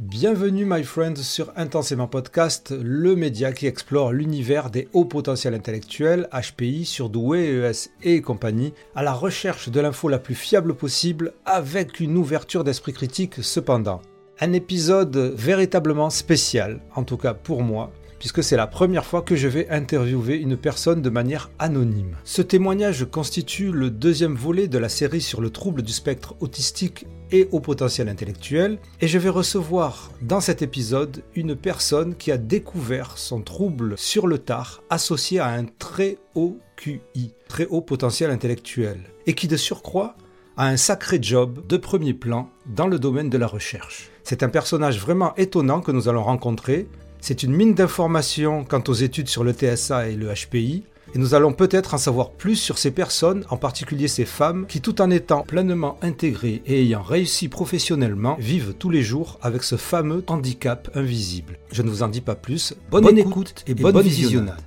Bienvenue, my friends, sur Intensément Podcast, le média qui explore l'univers des hauts potentiels intellectuels, HPI, surdoués, ES et compagnie, à la recherche de l'info la plus fiable possible, avec une ouverture d'esprit critique cependant. Un épisode véritablement spécial, en tout cas pour moi, puisque c'est la première fois que je vais interviewer une personne de manière anonyme. Ce témoignage constitue le deuxième volet de la série sur le trouble du spectre autistique et au potentiel intellectuel, et je vais recevoir dans cet épisode une personne qui a découvert son trouble sur le tard associé à un très haut QI, très haut potentiel intellectuel, et qui de surcroît a un sacré job de premier plan dans le domaine de la recherche. C'est un personnage vraiment étonnant que nous allons rencontrer, c'est une mine d'informations quant aux études sur le TSA et le HPI, et nous allons peut-être en savoir plus sur ces personnes, en particulier ces femmes, qui tout en étant pleinement intégrées et ayant réussi professionnellement, vivent tous les jours avec ce fameux handicap invisible. Je ne vous en dis pas plus, bonne, écoute, et, bonne, visionnade.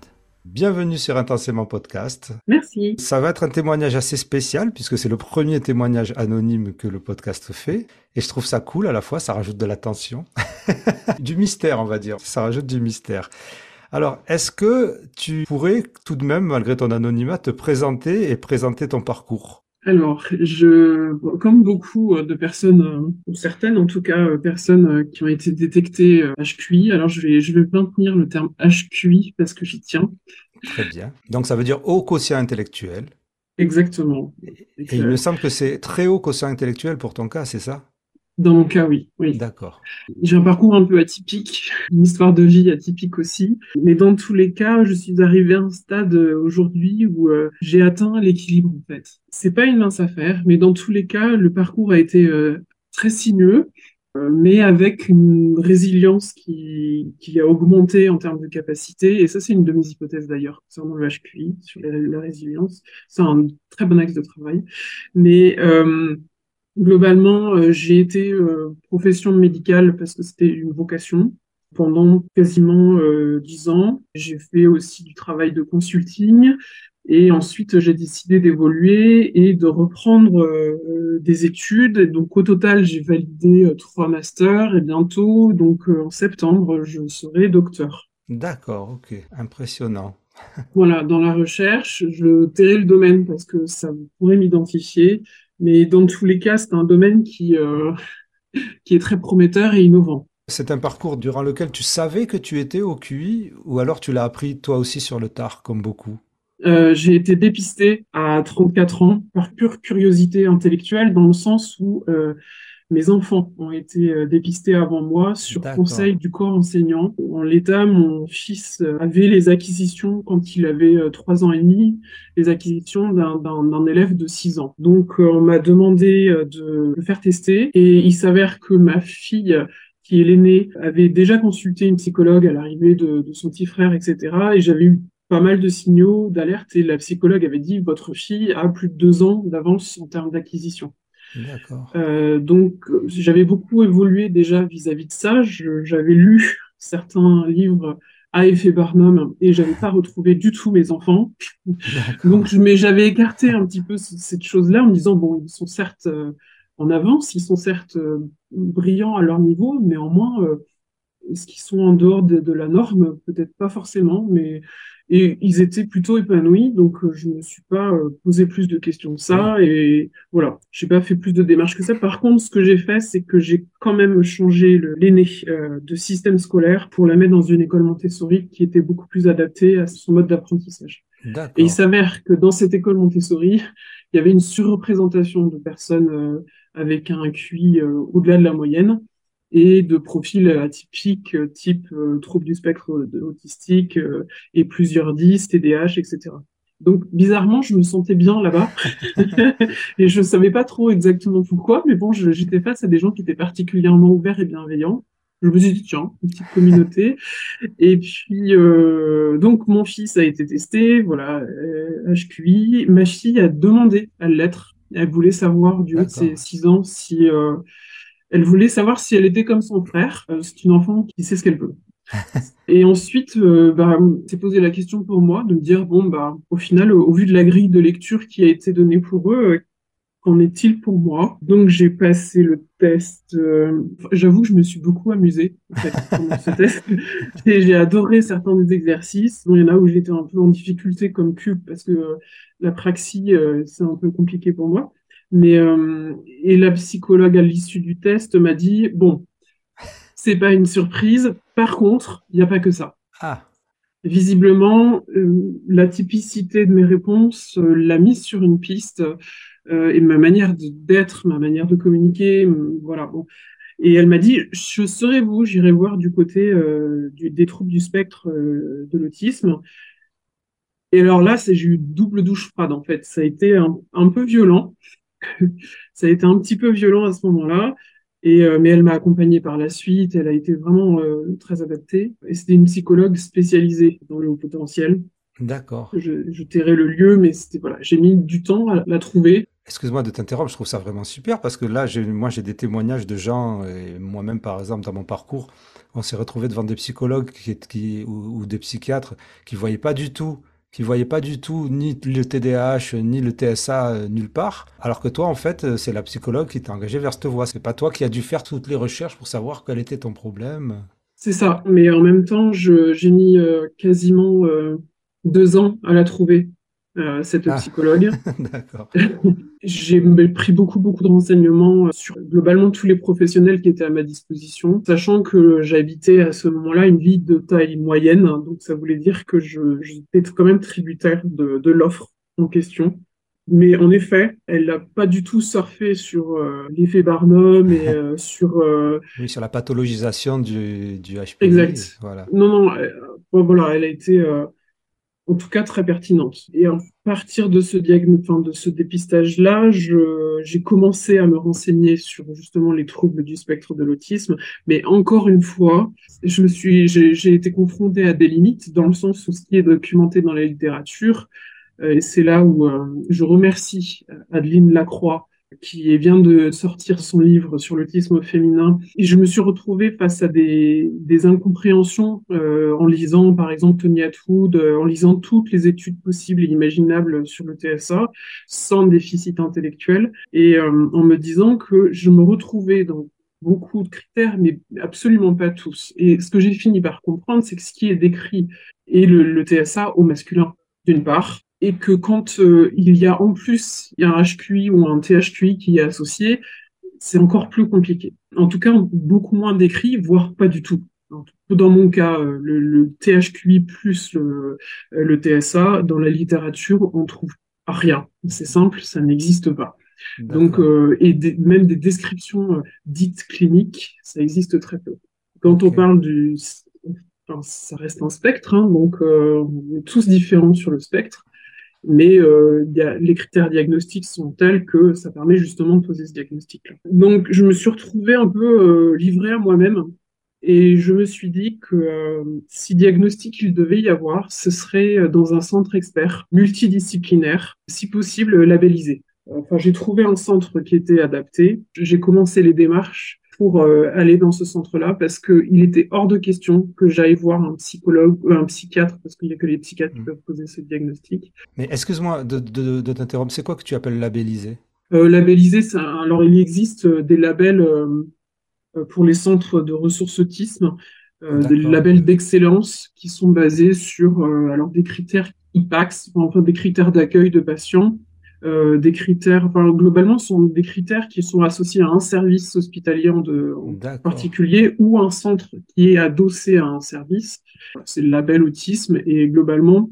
Bienvenue sur Intensément Podcast. Merci. Ça va être un témoignage assez spécial puisque c'est le premier témoignage anonyme que le podcast fait. Et je trouve ça cool à la fois, ça rajoute de l'attention. du mystère, on va dire. Ça rajoute du mystère. Alors, est-ce que tu pourrais tout de même, malgré ton anonymat, te présenter et présenter ton parcours? Alors, je, comme beaucoup euh, de personnes, euh, ou certaines en tout cas, euh, personnes qui ont été détectées HQI, alors je vais, je vais maintenir le terme HQI parce que j'y tiens. Très bien. Donc ça veut dire haut quotient intellectuel. Exactement. Et, il me semble que c'est très haut quotient intellectuel pour ton cas, c'est ça? Dans mon cas, oui. oui. D'accord. J'ai un parcours un peu atypique, une histoire de vie atypique aussi. Mais dans tous les cas, je suis arrivée à un stade euh, aujourd'hui où euh, j'ai atteint l'équilibre, en fait. C'est pas une mince affaire, mais dans tous les cas, le parcours a été euh, très sinueux, mais avec une résilience qui, qui a augmenté en termes de capacité. Et ça, c'est une de mes hypothèses d'ailleurs, concernant le HQI, sur la, résilience. C'est un très bon axe de travail. Mais Globalement, euh, j'ai été euh, profession médicale parce que c'était une vocation pendant quasiment euh, dix ans. J'ai fait aussi du travail de consulting et ensuite j'ai décidé d'évoluer et de reprendre des études. Donc au total, j'ai validé trois masters et bientôt, donc en septembre, je serai docteur. D'accord, ok, impressionnant. voilà, dans la recherche, je tairai le domaine parce que ça pourrait m'identifier. Mais dans tous les cas, c'est un domaine qui, euh, qui est très prometteur et innovant. C'est un parcours durant lequel tu savais que tu étais au QI ou alors tu l'as appris toi aussi sur le tard, comme beaucoup? Euh, J'ai été dépistée à 34 ans par pure curiosité intellectuelle dans le sens où euh, mes enfants ont été euh, dépistés avant moi sur conseil du corps enseignant. En l'état, mon fils euh, avait les acquisitions quand il avait euh, trois ans et demi, les acquisitions d'un élève de 6 ans. Donc, on m'a demandé de le faire tester et il s'avère que ma fille qui est l'aînée, avait déjà consulté une psychologue à l'arrivée de, de, son petit frère, etc. Et j'avais eu pas mal de signaux d'alerte et la psychologue avait dit votre fille a plus de deux ans d'avance en termes d'acquisition. Euh, donc, j'avais beaucoup évolué déjà vis-à-vis de ça. J'avais lu certains livres à effet Barnum et j'avais pas retrouvé du tout mes enfants. Donc, mais j'avais écarté un petit peu cette chose-là en me disant bon, ils sont certes euh, en avance, ils sont certes euh, brillants à leur niveau, néanmoins, euh, est-ce qu'ils sont en dehors de, de la norme Peut-être pas forcément, mais et ils étaient plutôt épanouis, donc euh, je ne me suis pas euh, posé plus de questions que ça. Et voilà, j'ai pas fait plus de démarches que ça. Par contre, ce que j'ai fait, c'est que j'ai quand même changé l'aîné euh, de système scolaire pour la mettre dans une école Montessori qui était beaucoup plus adaptée à son mode d'apprentissage. Et il s'avère que dans cette école Montessori, il y avait une surreprésentation de personnes avec un QI au-delà de la moyenne et de profils atypiques type euh, trouble du spectre autistique euh, et plusieurs 10, TDAH, etc. Donc bizarrement, je me sentais bien là-bas et je savais pas trop exactement pourquoi, mais bon, j'étais face à des gens qui étaient particulièrement ouverts et bienveillants. Je me suis dit tiens, une petite communauté. Et puis euh, donc mon fils a été testé, voilà, HQI. Ma fille a demandé à l'être. Elle voulait savoir du haut de ses six ans si euh, elle voulait savoir si elle était comme son frère. Euh, c'est une enfant qui sait ce qu'elle veut. et ensuite, euh, bah, s'est posé la question pour moi de me dire bon bah au final, au vu de la grille de lecture qui a été donnée pour eux, euh, qu'en est-il pour moi? Donc j'ai passé le test. Euh, j'avoue que je me suis beaucoup amusée en fait, pendant ce test. J'ai adoré certains des exercices. Bon, il y en a où j'étais un peu en difficulté comme cube parce que la praxie c'est un peu compliqué pour moi. Mais et la psychologue à l'issue du test m'a dit bon, c'est pas une surprise. Par contre, il n'y a pas que ça. Ah. Visiblement, la typicité de mes réponses l'a mise sur une piste euh, et ma manière d'être, ma manière de communiquer, voilà. Bon. Et elle m'a dit, je serai vous, j'irai voir du côté euh, du, des troubles du spectre euh, de l'autisme. Et alors là, j'ai eu double douche froide en fait. Ça a été un, un peu violent. ça a été un petit peu violent à ce moment-là. Et mais elle m'a accompagnée par la suite. Elle a été vraiment très adaptée. Et c'était une psychologue spécialisée dans le haut potentiel. D'accord. Je, je tairai le lieu, mais c'était voilà, j'ai mis du temps à la trouver. Excuse-moi de t'interrompre, je trouve ça vraiment super parce que là, moi, j'ai des témoignages de gens, et moi-même, par exemple, dans mon parcours, on s'est retrouvé devant des psychologues qui, ou, des psychiatres qui voyaient pas du tout, qui voyaient pas du tout ni le TDAH ni le TSA euh, nulle part, alors que toi, en fait, euh, c'est la psychologue qui t'a engagé vers cette voie. C'est pas toi qui as dû faire toutes les recherches pour savoir quel était ton problème. C'est ça, mais en même temps, j'ai mis euh, quasiment deux ans à la trouver. Euh, cette ah. psychologue. D'accord. J'ai pris beaucoup, beaucoup de renseignements euh, sur globalement tous les professionnels qui étaient à ma disposition, sachant que j'habitais à ce moment-là une ville de taille moyenne, donc ça voulait dire que j'étais quand même tributaire de, de l'offre en question. Mais en effet, elle n'a pas du tout surfé sur euh, l'effet Barnum et sur... Oui, sur la pathologisation du, du HPV. Exact. Voilà. Non, non, voilà, elle a été en tout cas très pertinente. Et à partir de ce diagnostic, de ce dépistage-là, j'ai commencé à me renseigner sur justement les troubles du spectre de l'autisme. Mais encore une fois, je me suis, j'ai été confrontée à des limites dans le sens où ce qui est documenté dans la littérature, euh, et c'est là où euh, je remercie Adeline Lacroix qui vient de sortir son livre sur l'autisme féminin. Et je me suis retrouvée face à des, incompréhensions euh, en lisant, par exemple, Tony Atwood, euh, en lisant toutes les études possibles et imaginables sur le TSA, sans déficit intellectuel, et euh, en me disant que je me retrouvais dans beaucoup de critères, mais absolument pas tous. Et ce que j'ai fini par comprendre, c'est que ce qui est décrit est le TSA au masculin, d'une part, et que quand euh, il y a en plus il y a un HQI ou un THQI qui est associé, c'est encore plus compliqué. En tout cas, beaucoup moins décrit, voire pas du tout. Dans mon cas, euh, le, THQI plus le, euh, le, TSA, dans la littérature, on trouve rien. C'est simple, ça n'existe pas. Donc, et même des descriptions dites cliniques, ça existe très peu. Quand on parle du, enfin, ça reste un spectre, hein, donc on est tous différents sur le spectre mais euh, les critères diagnostiques sont tels que ça permet justement de poser ce diagnostic-là. Donc je me suis retrouvée un peu euh, livrée à moi-même et je me suis dit que euh, si diagnostic il devait y avoir, ce serait dans un centre expert multidisciplinaire, si possible labellisé. Enfin, j'ai trouvé un centre qui était adapté. J'ai commencé les démarches pour euh, aller dans ce centre-là parce qu'il était hors de question que j'aille voir un psychologue, ou un psychiatre, parce qu'il n'y a que les psychiatres qui mm. peuvent poser ce diagnostic. Mais excuse-moi de, de, t'interrompre, c'est quoi que tu appelles labellisé? Euh, Labellisé, alors il existe euh, des labels pour les centres de ressources autisme, des labels d'excellence qui sont basés sur alors des critères IPAX, enfin des critères d'accueil de patients euh, des critères, enfin, globalement, sont des critères qui sont associés à un service hospitalier en, de, particulier ou un centre qui est adossé à un service. C'est le label autisme et globalement,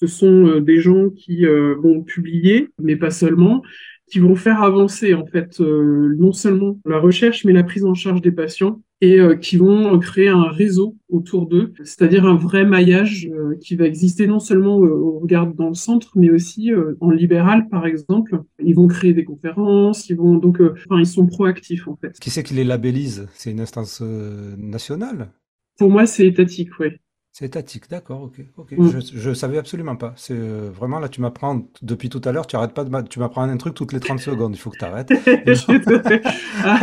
ce sont euh, des gens qui euh, vont publier, mais pas seulement, qui vont faire avancer en fait non seulement la recherche, mais la prise en charge des patients et euh, qui vont créer un réseau autour d'eux, c'est-à-dire un vrai maillage euh, qui va exister non seulement euh, au regard dans le centre, mais aussi en libéral, par exemple. Ils vont créer des conférences, ils vont donc, enfin, ils sont proactifs en fait. Qui c'est qui les labellise? C'est une instance nationale? Pour moi, c'est étatique, oui. C'est étatique, d'accord, ok, ok. Mm. Je, je savais absolument pas. C'est euh, vraiment là, tu m'apprends depuis tout à l'heure, tu arrêtes pas de tu m'apprends un truc toutes les 30 secondes. Il faut que tu arrêtes. Ah,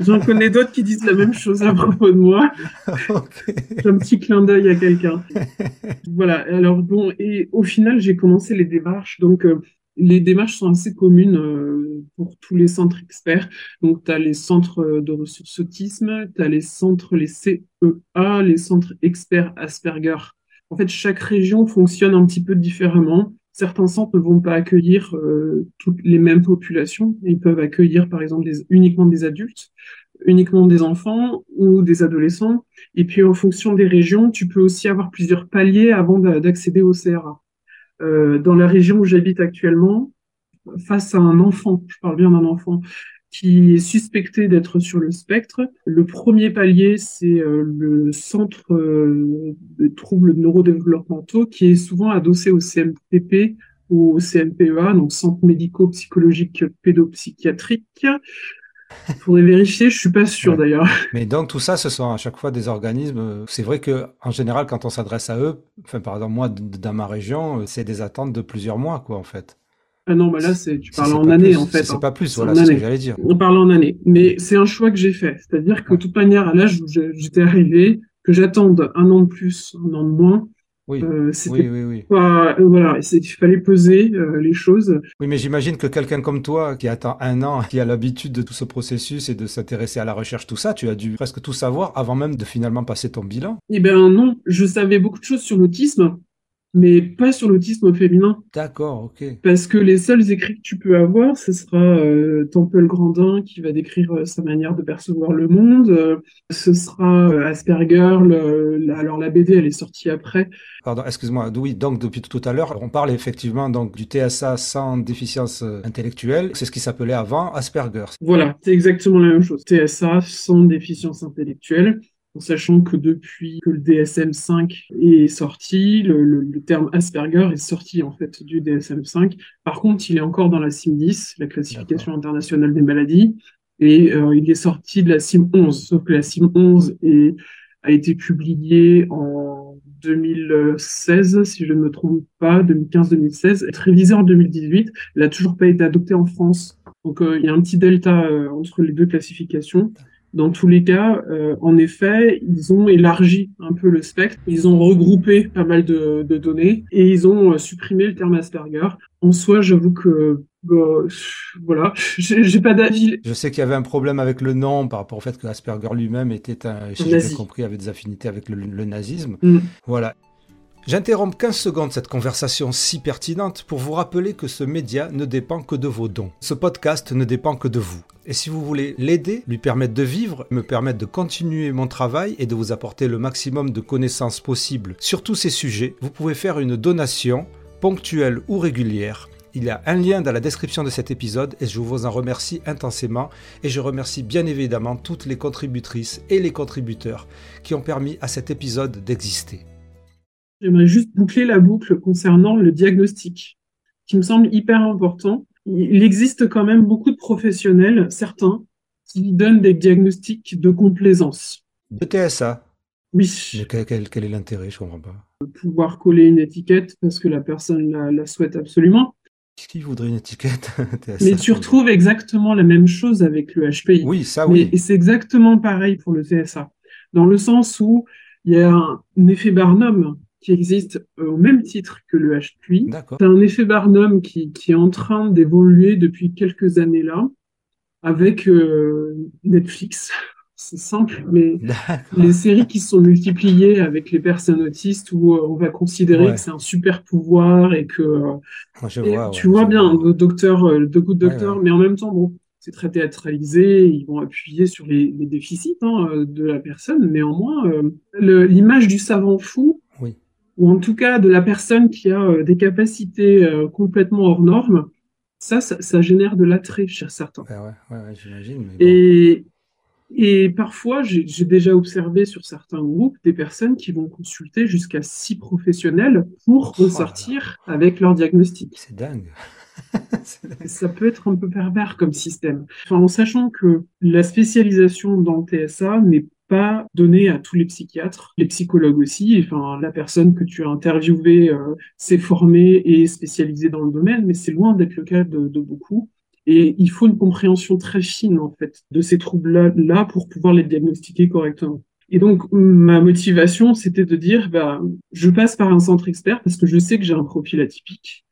j'en connais d'autres qui disent la même chose à propos de moi. J'ai un petit clin d'œil à quelqu'un. voilà. Alors bon, et au final, j'ai commencé les démarches. Donc, euh, les démarches sont assez communes euh, pour tous les centres experts. Donc, tu as les centres de ressources autisme, tu as les centres, les CEA, les centres experts Asperger. En fait, chaque région fonctionne un petit peu différemment. Certains centres ne vont pas accueillir euh, toutes les mêmes populations. Ils peuvent accueillir, par exemple, uniquement des adultes, uniquement des enfants ou des adolescents. Et puis, en fonction des régions, tu peux aussi avoir plusieurs paliers avant d'accéder au CRA. Euh, dans la région où j'habite actuellement, face à un enfant, je parle bien d'un enfant, qui est suspecté d'être sur le spectre. Le premier palier, c'est euh, le centre euh, de troubles neurodéveloppementaux qui est souvent adossé au CMPP ou au CMPEA, donc centre médico-psychologique pédopsychiatrique. Il faudrait vérifier, je suis pas sûr d'ailleurs. Mais donc tout ça, ce sont à chaque fois des organismes. C'est vrai que en général, quand on s'adresse à eux, enfin par exemple moi dans ma région, c'est des attentes de plusieurs mois, quoi, en fait. Ah non, bah là, c'est, tu parles en année, en fait. C'est hein. pas plus, voilà, c'est ce que j'allais dire. On parle en année. Mais c'est un choix que j'ai fait. C'est-à-dire que, de toute manière, à l'âge où j'étais arrivé, que j'attende un an de plus, un an de moins, oui, euh, oui, oui, oui. Pas, euh, voilà, il fallait peser euh, les choses. Oui, mais j'imagine que quelqu'un comme toi, qui attend un an, qui a l'habitude de tout ce processus et de s'intéresser à la recherche, tout ça, tu as dû presque tout savoir avant même de finalement passer ton bilan. Eh ben non, je savais beaucoup de choses sur l'autisme, mais pas sur l'autisme féminin. D'accord, ok. Parce que les seuls écrits que tu peux avoir, ce sera euh, Temple Grandin qui va décrire euh, sa manière de percevoir le monde. Euh, ce sera Asperger. alors la BD, elle est sortie après. Pardon, excuse-moi. Oui, donc depuis tout à l'heure, on parle effectivement donc du TSA sans déficience intellectuelle. C'est ce qui s'appelait avant Asperger. Voilà, c'est exactement la même chose. TSA sans déficience intellectuelle en sachant que depuis que le DSM-5 est sorti, le, terme Asperger est sorti en fait du DSM-5. Par contre, il est encore dans la CIM-10, la classification internationale des maladies, et euh, il est sorti de la CIM-11, sauf que la CIM-11 a été publiée en 2016, si je ne me trompe pas, 2015-2016, est révisée en 2018. Elle n'a toujours pas été adoptée en France. Donc euh, il y a un petit delta euh, entre les deux classifications. Dans tous les cas, euh, en effet, ils ont élargi un peu le spectre, ils ont regroupé pas mal de, données et ils ont euh, supprimé le terme Asperger. En soi, j'avoue que bah, voilà, j'ai pas d'avis. Je sais qu'il y avait un problème avec le nom par rapport au fait que Asperger lui-même était, un, si j'ai bien compris, avait des affinités avec le, nazisme. Mm. Voilà. J'interromps 15 secondes cette conversation si pertinente pour vous rappeler que ce média ne dépend que de vos dons. Ce podcast ne dépend que de vous. Et si vous voulez l'aider, lui permettre de vivre, me permettre de continuer mon travail et de vous apporter le maximum de connaissances possibles sur tous ces sujets, vous pouvez faire une donation, ponctuelle ou régulière. Il y a un lien dans la description de cet épisode et je vous en remercie intensément et je remercie bien évidemment toutes les contributrices et les contributeurs qui ont permis à cet épisode d'exister. J'aimerais juste boucler la boucle concernant le diagnostic, qui me semble hyper important. Il existe quand même beaucoup de professionnels, certains, qui donnent des diagnostics de complaisance. De TSA Oui. Mais quel, est l'intérêt? Je comprends pas. Pouvoir coller une étiquette parce que la personne la, souhaite absolument. Qui voudrait une étiquette TSA, Mais tu retrouves exactement la même chose avec le HPI. Oui, ça oui. et c'est exactement pareil pour le TSA. Dans le sens où il y a un effet Barnum qui existe euh, au même titre que le HPI. C'est un effet Barnum qui, qui est en train d'évoluer depuis quelques années là, avec euh, Netflix. C'est simple, mais les séries qui sont multipliées avec les personnes autistes où euh, on va considérer que c'est un super pouvoir et que tu vois bien le docteur, le Good Doctor, mais en même temps, bon, c'est très théâtralisé, ils vont appuyer sur les, déficits hein, de la personne. Néanmoins, l'image du savant fou, ou en tout cas de la personne qui a euh, des capacités euh, complètement hors normes, ça, ça, génère de l'attrait chez certains. Ben ouais, ouais, j'imagine. Et, et parfois, j'ai déjà observé sur certains groupes des personnes qui vont consulter jusqu'à six professionnels pour oh ressortir avec leur diagnostic. C'est dingue. ça peut être un peu pervers comme système. Enfin, en sachant que la spécialisation dans le TSA n'est pas donné à tous les psychiatres, les psychologues aussi. Enfin, la personne que tu as interviewée euh, s'est formée et spécialisée dans le domaine, mais c'est loin d'être le cas de, beaucoup. Et il faut une compréhension très fine, en fait, de ces troubles-là pour pouvoir les diagnostiquer correctement. Et donc, ma motivation, c'était de dire, bah, je passe par un centre expert parce que je sais que j'ai un profil atypique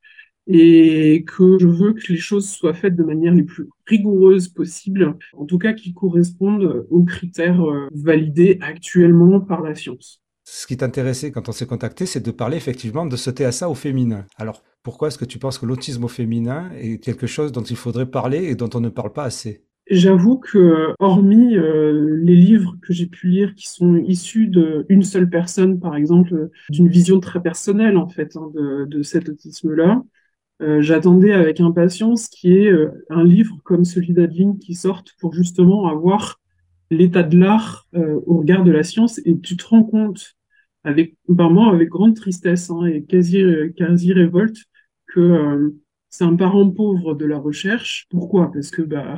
et que je veux que les choses soient faites de manière les plus rigoureuses possibles, en tout cas qui correspondent aux critères euh, validés actuellement par la science. Ce qui t'intéressait quand on s'est contacté, c'est de parler effectivement de ce TSA au féminin. Alors, pourquoi est-ce que tu penses que l'autisme au féminin est quelque chose dont il faudrait parler et dont on ne parle pas assez? J'avoue que, hormis euh, les livres que j'ai pu lire qui sont issus d'une seule personne, par exemple, d'une vision très personnelle en fait hein, de, de, cet autisme-là, euh, j'attendais avec impatience qu'il y ait euh, un livre comme celui d'Adeline qui sorte pour justement avoir l'état de l'art au regard de la science et tu te rends compte avec vraiment avec grande tristesse hein, et quasi quasi révolte que c'est un parent pauvre de la recherche. Pourquoi? Parce que bah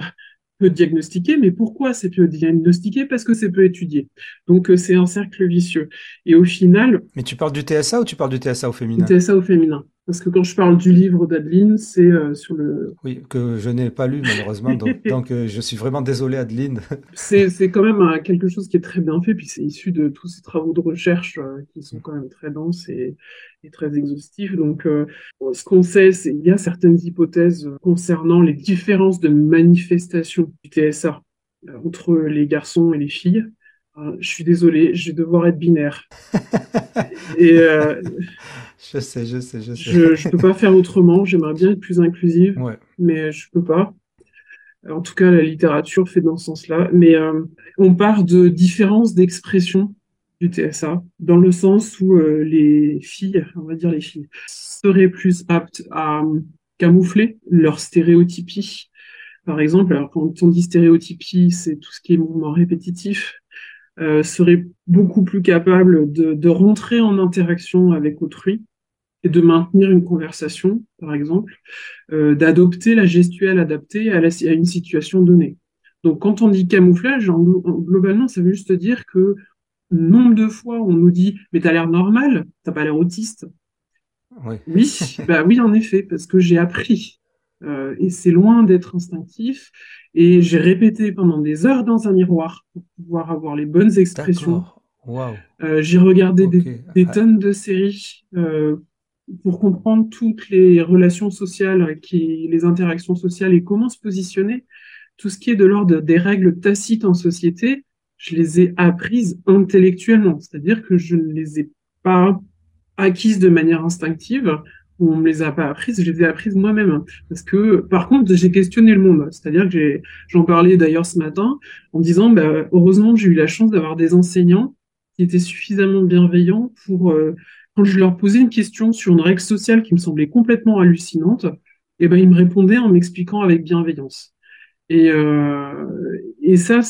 peu diagnostiqué, mais pourquoi c'est peu diagnostiqué? Parce que c'est peu étudié. Donc euh, c'est un cercle vicieux. Et au final... Mais tu parles du TSA ou tu parles du TSA au féminin? Du TSA au féminin. Parce que quand je parle du livre d'Adeline, c'est euh, sur le... Oui, que je n'ai pas lu malheureusement, donc, euh, je suis vraiment désolé Adeline. c'est quand même quelque chose qui est très bien fait, puis c'est issu de tous ces travaux de recherche qui sont quand même très denses et, et très exhaustifs. Donc ce qu'on sait, c'est qu'il y a certaines hypothèses concernant les différences de manifestation du TSA entre les garçons et les filles. je suis désolé, je vais devoir être binaire. et je sais, je sais, je sais. Je ne peux pas faire autrement. J'aimerais bien être plus inclusive, mais je peux pas. En tout cas, la littérature fait dans ce sens-là. Mais euh, on part de différences d'expression du TSA, dans le sens où euh, les filles, on va dire les filles, seraient plus aptes à camoufler leur stéréotypie. Par exemple, alors quand on dit stéréotypie, c'est tout ce qui est mouvement répétitif, euh, seraient beaucoup plus capables de, de rentrer en interaction avec autrui et de maintenir une conversation, par exemple, euh, d'adopter la gestuelle adaptée à, à, une situation donnée. Donc, quand on dit camouflage, globalement, ça veut juste dire que nombre de fois on nous dit mais t'as l'air normal, t'as pas l'air autiste. Oui. oui, bah oui en effet, parce que j'ai appris euh, et c'est loin d'être instinctif. Et j'ai répété pendant des heures dans un miroir pour pouvoir avoir les bonnes expressions. Wow. Euh, j'ai regardé des, des, tonnes de séries euh, pour comprendre toutes les relations sociales, les interactions sociales et comment se positionner. Tout ce qui est de l'ordre des règles tacites en société, je les ai apprises intellectuellement, c'est-à-dire que je ne les ai pas acquises de manière instinctive, ou on me les a pas apprises, je les ai apprises moi-même. Parce que, par contre, j'ai questionné le monde. C'est-à-dire que j'en parlais d'ailleurs ce matin, en disant, bah, heureusement, j'ai eu la chance d'avoir des enseignants qui étaient suffisamment bienveillants pour, euh, quand je leur posais une question sur une règle sociale qui me semblait complètement hallucinante, eh ben, ils me répondaient en m'expliquant avec bienveillance. Et, euh, et ça,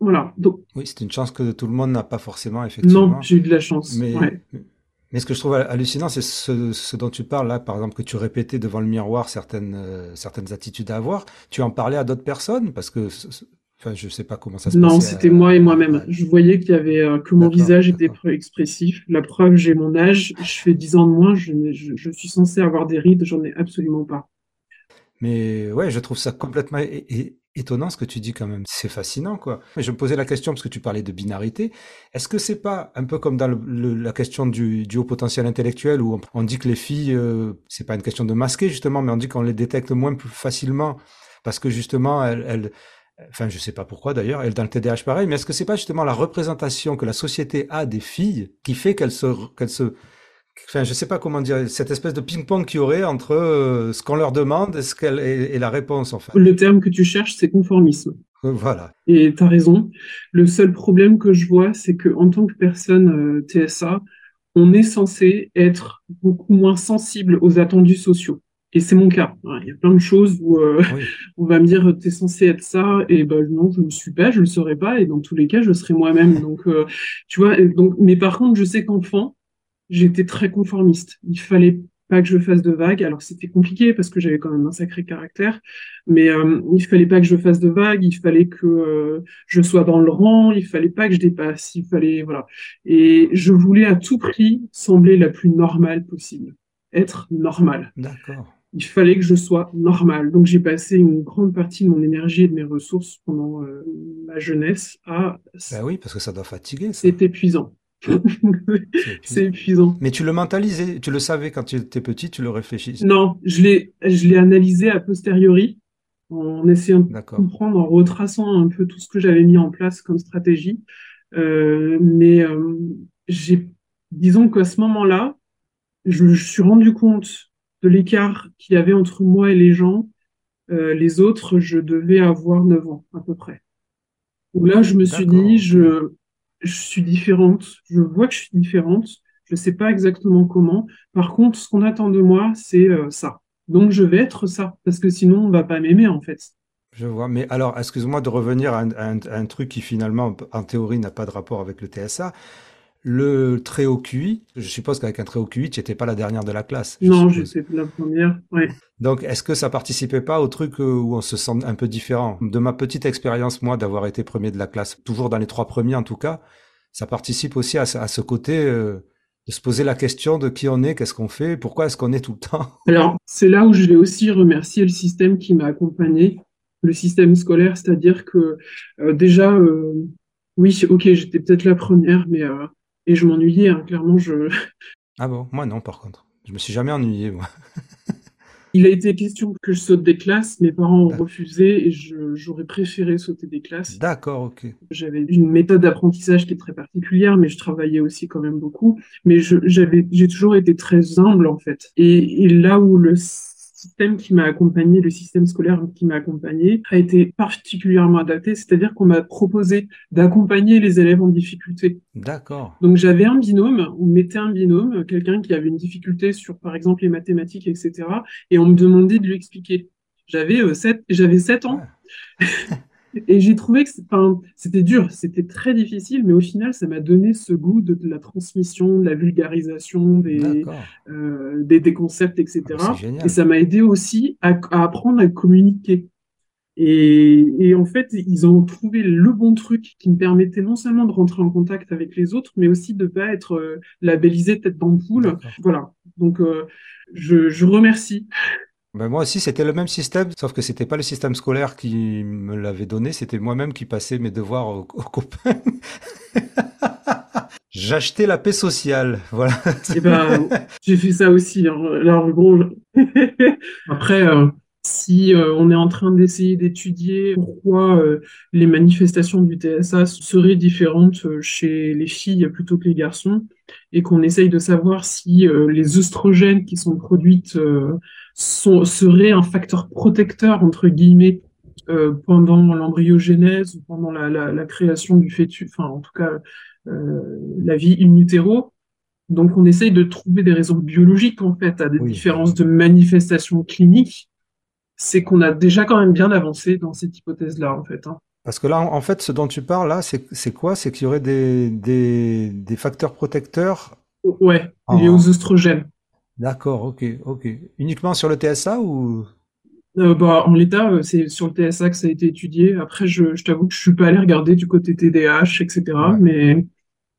voilà. Donc, oui, c'est une chance que tout le monde n'a pas forcément, effectivement. Non, j'ai eu de la chance. Mais, mais ce que je trouve hallucinant, c'est ce, ce, dont tu parles là, par exemple, que tu répétais devant le miroir certaines, euh, certaines attitudes à avoir. Tu en parlais à d'autres personnes parce que, enfin, je sais pas comment ça se Non, c'était moi et moi-même. Je voyais qu'il y avait euh, que mon visage était expressif. La preuve, j'ai mon âge, je fais 10 ans de moins, je, je, je suis censé avoir des rides, j'en ai absolument pas. Mais ouais, je trouve ça complètement étonnant ce que tu dis quand même. C'est fascinant, quoi. Mais je me posais la question parce que tu parlais de binarité. Est-ce que c'est pas un peu comme dans la question du, haut potentiel intellectuel où on, dit que les filles, euh, c'est pas une question de masquer justement, mais on dit qu'on les détecte moins facilement parce que justement elles, enfin je sais pas pourquoi d'ailleurs, elles dans le TDAH pareil, mais est-ce que c'est pas justement la représentation que la société a des filles qui fait qu'elles se, qu'elles se enfin, je sais pas comment dire, cette espèce de ping-pong qu'il y aurait entre euh, ce qu'on leur demande et, ce qu'elle, et, la réponse, en fait. Le terme que tu cherches, c'est conformisme. Euh, voilà. Et tu as raison. Le seul problème que je vois, c'est que en tant que personne euh, TSA, on est censé être beaucoup moins sensible aux attendus sociaux. Et c'est mon cas. Il y a plein de choses où on va me dire tu es censé être ça et ben non je ne suis pas, je le serai pas et dans tous les cas je serai moi-même. Donc tu vois donc mais par contre je sais qu'enfant j'étais très conformiste. Il fallait pas que je fasse de vagues. Alors c'était compliqué parce que j'avais quand même un sacré caractère, mais euh, il fallait pas que je fasse de vagues. Il fallait que euh, je sois dans le rang. Il fallait pas que je dépasse. Il fallait voilà. Et je voulais à tout prix sembler la plus normale possible, être normale. D'accord. Il fallait que je sois normale. Donc j'ai passé une grande partie de mon énergie et de mes ressources pendant euh, ma jeunesse à. Ben oui, parce que ça doit fatiguer. C'est épuisant c'est épuisant. Mais tu le mentalisais, tu le savais quand tu étais petit, tu le réfléchissais. Non, je l'ai, je analysé a posteriori en essayant de comprendre, en retraçant un peu tout ce que j'avais mis en place comme stratégie. Euh, mais euh, j'ai, disons qu'à ce moment-là, je me suis rendu compte de l'écart qu'il y avait entre moi et les gens. Euh, les autres, je devais avoir 9 ans à peu près. Où là, je me suis dit, je, je suis différente. Je vois que je suis différente. Je ne sais pas exactement comment. Par contre, ce qu'on attend de moi, c'est euh, ça. Donc, je vais être ça, parce que sinon, on va pas m'aimer, en fait. Je vois. Mais alors, excuse-moi de revenir à un, truc qui, finalement, en théorie, n'a pas de rapport avec le TSA. Le très haut QI, je suppose qu'avec un très haut QI, tu n'étais pas la dernière de la classe. Non, j'étais la première, ouais. Donc, est-ce que ça participait pas au truc euh, où on se sent un peu différent? De ma petite expérience, moi, d'avoir été premier de la classe, toujours dans les trois premiers en tout cas, ça participe aussi à, ce côté euh, de se poser la question de qui on est, qu'est-ce qu'on fait, pourquoi est-ce qu'on est tout le temps? Alors, c'est là où je vais aussi remercier le système qui m'a accompagné, le système scolaire, c'est-à-dire que euh, déjà, oui, ok, j'étais peut-être la première, mais et je m'ennuyais, hein, clairement. Je... Ah bon, moi non, par contre. Je me suis jamais ennuyé, moi. Il a été question que je saute des classes, mes parents ont refusé et j'aurais préféré sauter des classes. D'accord, ok. J'avais une méthode d'apprentissage qui est très particulière, mais je travaillais aussi quand même beaucoup. Mais j'ai toujours été très humble en fait. Et, et là où le système qui m'a accompagné, le système scolaire qui m'a accompagné, a été particulièrement adapté, c'est-à-dire qu'on m'a proposé d'accompagner les élèves en difficulté. D'accord. Donc j'avais un binôme, on mettait un binôme, quelqu'un qui avait une difficulté sur par exemple les mathématiques, etc. Et on me demandait de lui expliquer. J'avais euh, 7, j'avais 7 ans. Et j'ai trouvé que c'était dur, c'était très difficile, mais au final, ça m'a donné ce goût de, la transmission, de la vulgarisation des, euh, des, concepts, etc. Ah, et ça m'a aidé aussi à, apprendre à communiquer. Et, et, en fait, ils ont trouvé le bon truc qui me permettait non seulement de rentrer en contact avec les autres, mais aussi de ne pas être euh, labellisé tête d'ampoule. Voilà. Donc, euh, je, je remercie ben moi aussi, c'était le même système, sauf que c'était pas le système scolaire qui me l'avait donné, c'était moi-même qui passais mes devoirs aux, copains. J'achetais la paix sociale, voilà. Eh ben, j'ai fait ça aussi. Hein. Alors bon, après, euh, si euh, on est en train d'essayer d'étudier pourquoi euh, les manifestations du TSA seraient différentes chez les filles plutôt que les garçons, et qu'on essaye de savoir si les oestrogènes qui sont produites serait un facteur protecteur, entre guillemets, euh, pendant l'embryogenèse ou pendant la, création du fœtus, enfin en tout cas euh, la vie in utero. Donc on essaye de trouver des raisons biologiques en fait à des différences de manifestations cliniques. C'est qu'on a déjà quand même bien avancé dans cette hypothèse-là en fait. Hein. Parce que là, en fait, ce dont tu parles là, c'est quoi? C'est qu'il y aurait des, des, facteurs protecteurs? Ouais, liés aux oestrogènes. D'accord, ok, ok. Uniquement sur le TSA ou? Euh, bah, en l'état, euh, c'est sur le TSA que ça a été étudié. Après, je, t'avoue que je suis pas allé regarder du côté TDAH, etc. Mais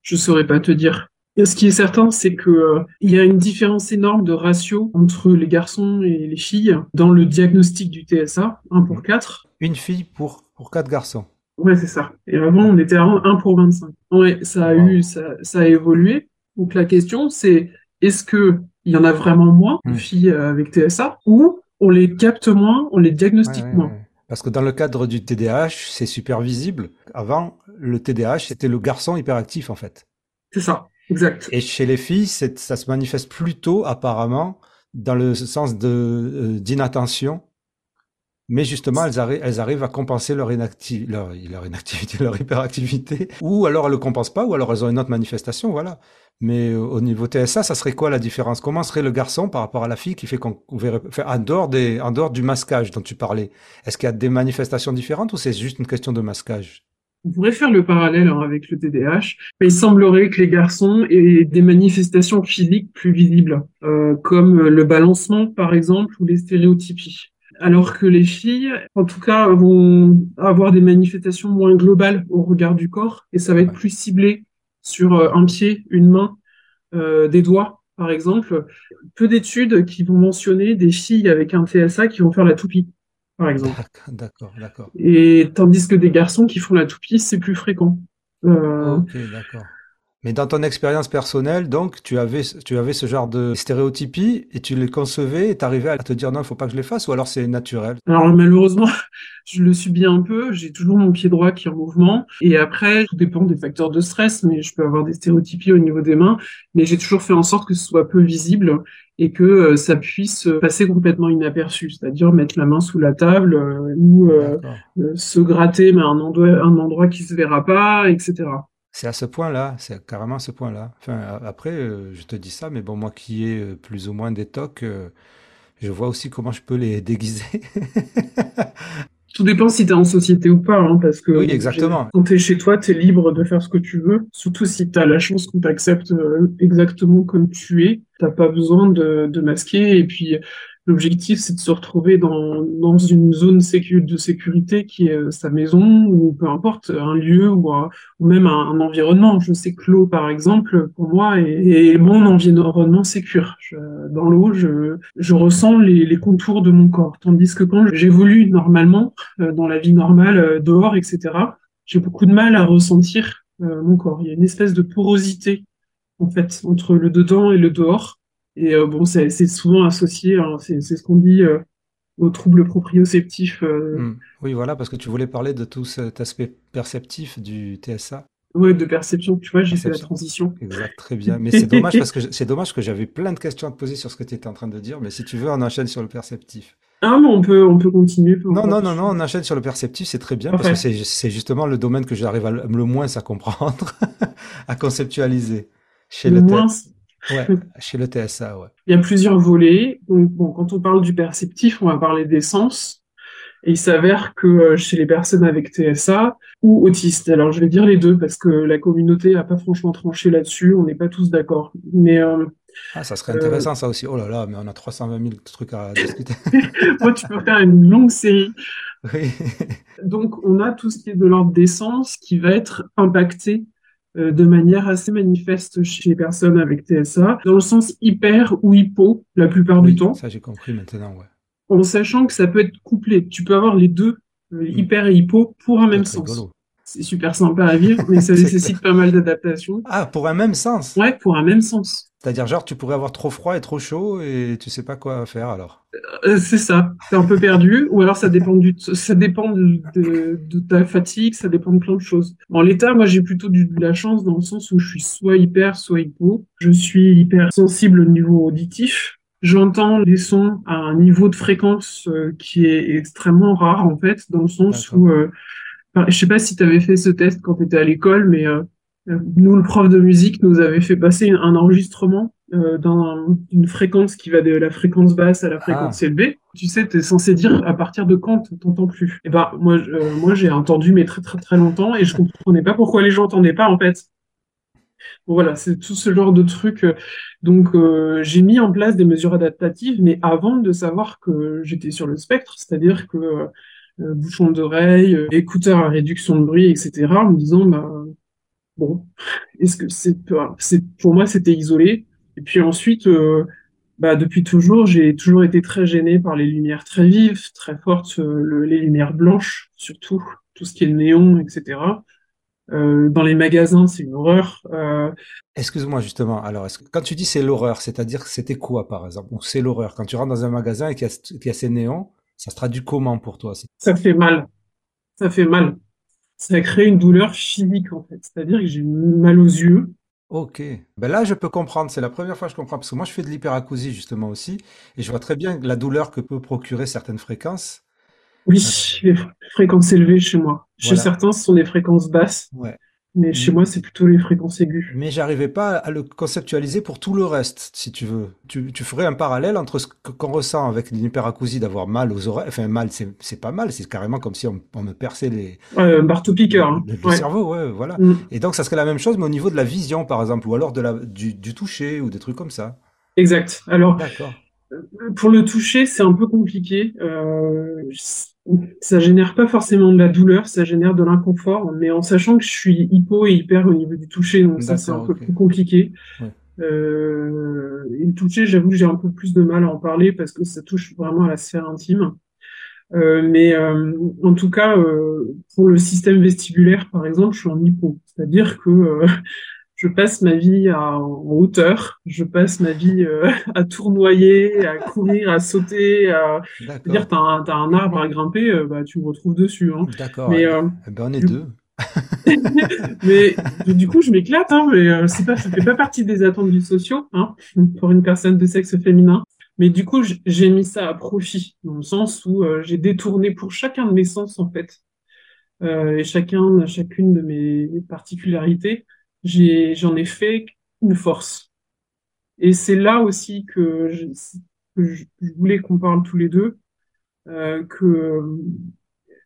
je saurais pas te dire. ce qui est certain, c'est que euh, il y a une différence énorme de ratio entre les garçons et les filles dans le diagnostic du TSA, 1 pour 4. Une fille pour, pour 4 garçons. Ouais, c'est ça. Et avant, on était à 1 pour 25. Ouais, ça a eu, ça, ça a évolué. Donc la question, c'est est-ce que il y en a vraiment moins de hmm. filles euh, avec TSA ou on les capte moins, on les diagnostique moins. Parce que dans le cadre du TDAH, c'est super visible. Avant, le TDAH, c'était le garçon hyperactif, en fait. C'est ça, exact. Et chez les filles, ça se manifeste plutôt, apparemment, dans le sens de euh, d'inattention mais justement, elles, arrivent à compenser leur, leur, inactivité, leur hyperactivité, ou alors elles le compensent pas, ou alors elles ont une autre manifestation, voilà. Mais euh, au niveau TSA, ça serait quoi la différence? Comment serait le garçon par rapport à la fille qui fait qu'on verrait, en dehors des, en dehors du masquage dont tu parlais? Est-ce qu'il y a des manifestations différentes ou c'est juste une question de masquage? On pourrait faire le parallèle hein, avec le TDAH, mais il semblerait que les garçons aient des manifestations physiques plus visibles, euh, comme le balancement par exemple ou les stéréotypies alors que les filles, en tout cas, vont avoir des manifestations moins globales au regard du corps, et ça va être plus ciblé sur euh, un pied, une main, euh, des doigts, par exemple. Peu d'études qui vont mentionner des filles avec un TSA qui vont faire la toupie, par exemple. D'accord, d'accord. Et tandis que des garçons qui font la toupie, c'est plus fréquent. Euh, ok, d'accord. Mais dans ton expérience personnelle, donc, tu avais, tu avais ce genre de stéréotypie et tu les concevais et t'arrivais à te dire non, il faut pas que je les fasse ou alors c'est naturel? Alors malheureusement, je le subis un peu. J'ai toujours mon pied droit qui est en mouvement. Et après, tout dépend des facteurs de stress, mais je peux avoir des stéréotypies au niveau des mains. Mais j'ai toujours fait en sorte que ce soit peu visible et que euh, ça puisse passer complètement inaperçu. C'est-à-dire mettre la main sous la table euh, ou euh, se gratter, mais un endroit, un endroit qui se verra pas, etc. C'est à ce point-là, c'est carrément à ce point-là. Enfin, après, euh, je te dis ça, mais bon, moi qui ai euh, plus ou moins des tocs, euh, je vois aussi comment je peux les déguiser. Tout dépend si tu es en société ou pas, hein, parce que oui, exactement. quand tu es chez toi, tu es libre de faire ce que tu veux, surtout si tu as la chance qu'on t'accepte exactement comme tu es. T'as pas besoin de, de masquer, et puis L'objectif, c'est de se retrouver dans, une zone de sécurité qui est euh, sa maison ou peu importe, un lieu ou, euh, même un, environnement. Je sais que l'eau, par exemple, pour moi, est, mon environnement sécure. dans l'eau, je, ressens les, les, contours de mon corps. Tandis que quand j'évolue normalement, euh, dans la vie normale, dehors, etc., j'ai beaucoup de mal à ressentir mon corps. Il y a une espèce de porosité, en fait, entre le dedans et le dehors et euh, bon, c'est souvent associé, hein, c'est ce qu'on dit euh, aux troubles proprioceptifs. Euh. Hmm. Oui, voilà, parce que tu voulais parler de tout cet aspect perceptif du TSA. Oui, de perception, tu vois, j'ai fait la transition. Exact, très bien. Mais c'est dommage parce que c'est dommage que j'avais plein de questions à te poser sur ce que tu étais en train de dire, mais si tu veux, on enchaîne sur le perceptif. Ah, mais on peut, on peut continuer. Non, non, non, non, on enchaîne sur le perceptif, c'est très bien, parce que c'est justement le domaine que j'arrive le moins à comprendre, à conceptualiser. Chez le, le moins, Ouais, chez le TSA, ouais. Il y a plusieurs volets. Donc, bon, quand on parle du perceptif, on va parler des sens. Et il s'avère que euh, chez les personnes avec TSA ou autistes, alors je vais dire les deux parce que la communauté n'a pas franchement tranché là-dessus, on n'est pas tous d'accord. Mais euh, ah, ça serait intéressant ça aussi. Oh là là, mais on a 320 000 trucs à discuter. Moi, tu peux faire une longue série. Oui. Donc, on a tout ce qui est de l'ordre des sens qui va être impacté euh, de manière assez manifeste chez les personnes avec TSA, dans le sens hyper ou hypo la plupart du temps. Ça, j'ai compris maintenant, ouais. En sachant que ça peut être couplé. Tu peux avoir les deux, euh, mm. hyper et hypo, pour un même sens. C'est super sympa à vivre, mais ça nécessite pas mal d'adaptation. Ah, pour un même sens Ouais, pour un même sens. C'est-à-dire, genre, tu pourrais avoir trop froid et trop chaud et tu sais pas quoi faire alors. Euh, c'est ça, t'es un peu perdu, ou alors ça dépend du, ça dépend de, ta fatigue, ça dépend de plein de choses. En l'état, moi, j'ai plutôt de la chance dans le sens où je suis soit hyper, soit hypo. Je suis hyper sensible au niveau auditif. J'entends les sons à un niveau de fréquence euh, qui est extrêmement rare en fait, dans le sens où, euh, je sais pas si tu avais fait ce test quand tu étais à l'école, mais nous, le prof de musique nous avait fait passer un enregistrement euh, dans une fréquence qui va de la fréquence basse à la fréquence ah. élevée. Tu sais, tu es censé dire à partir de quand tu t'entends plus. Et eh ben moi, euh, moi j'ai entendu mais très très très longtemps et je comprenais pas pourquoi les gens entendaient pas en fait. voilà, c'est tout ce genre de trucs. Donc euh, j'ai mis en place des mesures adaptatives, mais avant de savoir que j'étais sur le spectre, c'est-à-dire que bouchon d'oreille, écouteurs à réduction de bruit, etc. En me disant bah bon, est-ce que c'est, pour moi c'était isolé. Et puis ensuite, euh, bah, depuis toujours, j'ai toujours été très gêné par les lumières très vives, très fortes, euh, les lumières blanches surtout, tout ce qui est néon, etc. Euh, dans les magasins, c'est une horreur. Excuse-moi justement. Alors, est-ce que, quand tu dis c'est l'horreur, c'est-à-dire que c'était quoi par exemple? Ou c'est l'horreur quand tu rentres dans un magasin et qu'il y, y, a ces néons, ça se traduit comment pour toi Ça fait mal. Ça fait mal ça crée une douleur physique en fait. C'est-à-dire que j'ai mal aux yeux. Ok. Ben là, je peux comprendre. C'est la première fois que je comprends. Parce que moi, je fais de l'hyperacousie justement aussi. Et je vois très bien la douleur que peut procurer certaines fréquences. Oui, les fréquences élevées chez moi. Chez certains, ce sont des fréquences basses. Ouais. Mais chez mm. moi, c'est plutôt les fréquences aiguës. Mais j'arrivais pas à le conceptualiser pour tout le reste, si tu veux. Tu, tu ferais un parallèle entre ce qu'on ressent avec l'hyperacousie d'avoir mal aux oreilles. Enfin, mal, c'est pas mal, c'est carrément comme si on, on me perçait les. Ouais, marteau-piqueur. Hein. Le, cerveau, ouais, voilà. Mm. Et donc, ça serait la même chose, mais au niveau de la vision, par exemple, ou alors de la, du, du toucher, ou des trucs comme ça. Exact. Alors. D'accord. Euh, pour le toucher, c'est un peu compliqué. Euh, ça génère pas forcément de la douleur, ça génère de l'inconfort, mais en sachant que je suis hypo et hyper au niveau du toucher, donc ça c'est un peu plus compliqué. Euh, et le toucher, j'avoue que j'ai un peu plus de mal à en parler parce que ça touche vraiment à la sphère intime. Euh, mais euh, en tout cas, pour le système vestibulaire, par exemple, je suis en hypo, c'est-à-dire que je passe ma vie en hauteur, je passe ma vie euh, à tournoyer, à courir, à sauter, à dire t'as un, as un arbre à grimper, euh, bah tu me retrouves dessus. Hein. D'accord. Mais euh, eh ben, on est deux. mais du coup, je m'éclate, hein, mais c'est pas, ça fait pas partie des attentes du socio, hein, pour une personne de sexe féminin. Mais du coup, j'ai mis ça à profit, dans le sens où j'ai détourné pour chacun de mes sens, en fait, et chacun, chacune de mes particularités, j'en ai, fait une force. Et c'est là aussi que je, voulais qu'on parle tous les deux, euh, que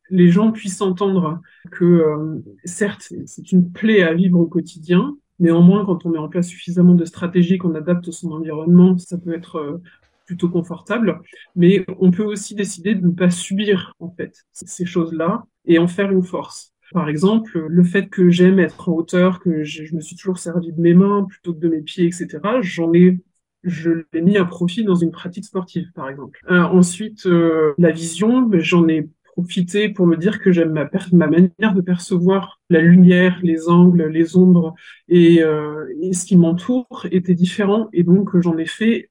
les gens puissent entendre que euh, certes, c'est une plaie à vivre au quotidien, néanmoins, quand on met en place suffisamment de stratégies, qu'on adapte son environnement, ça peut être euh, plutôt confortable, mais on peut aussi décider de ne pas subir en fait ces choses-là et en faire une force. Par exemple, le fait que j'aime être en hauteur, que je, me suis toujours servi de mes mains plutôt que de mes pieds, etc., j'en ai je l'ai mis à profit dans une pratique sportive, par exemple. Euh, ensuite, euh, la vision, ben, j'en ai profité pour me dire que j'aime ma, ma, manière de percevoir la lumière, les angles, les ombres et, euh, et ce qui m'entoure était différent et donc j'en ai fait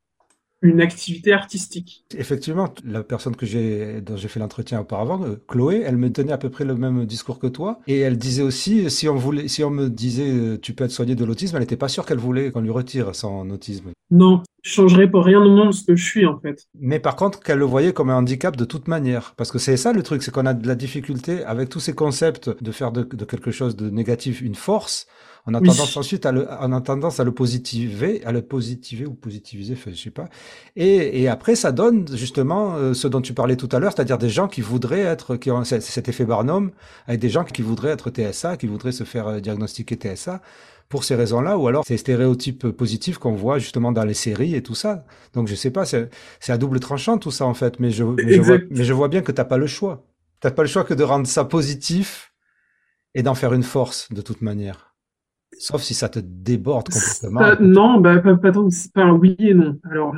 une activité artistique. Effectivement, la personne que j'ai, dont j'ai fait l'entretien auparavant, euh, Chloé, elle me tenait à peu près le même discours que toi, et elle disait aussi, si on voulait, si on me disait, euh, tu peux être soigné de l'autisme, elle n'était pas sûre qu'elle voulait qu'on lui retire son autisme. Non, je changerais pour rien au monde ce que je suis en fait. Mais par contre, qu'elle le voyait comme un handicap de toute manière, parce que c'est ça le truc, c'est qu'on a de la difficulté avec tous ces concepts de faire de, de quelque chose de négatif une force on a tendance ensuite à le, on a tendance à le positiver, à le positiver ou positiviser, je sais pas. Et, et après, ça donne justement euh, ce dont tu parlais tout à l'heure, c'est-à-dire des gens qui voudraient être, qui ont cet effet Barnum, avec des gens qui voudraient être TSA, qui voudraient se faire euh, diagnostiquer TSA pour ces raisons-là, ou alors ces stéréotypes positifs qu'on voit justement dans les séries et tout ça. Donc je sais pas, c'est à double tranchant tout ça en fait, mais je, mais je, vois, mais je vois bien que t'as pas le choix. T'as pas le choix que de rendre ça positif et d'en faire une force de toute manière. Sauf si ça te déborde complètement. non, bah, pas, pas, pas un oui et non. Alors,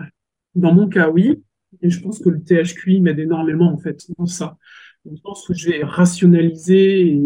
dans mon cas, oui. Et je pense que le THQI m'aide énormément, en fait, dans ça. Je pense que je vais rationaliser, et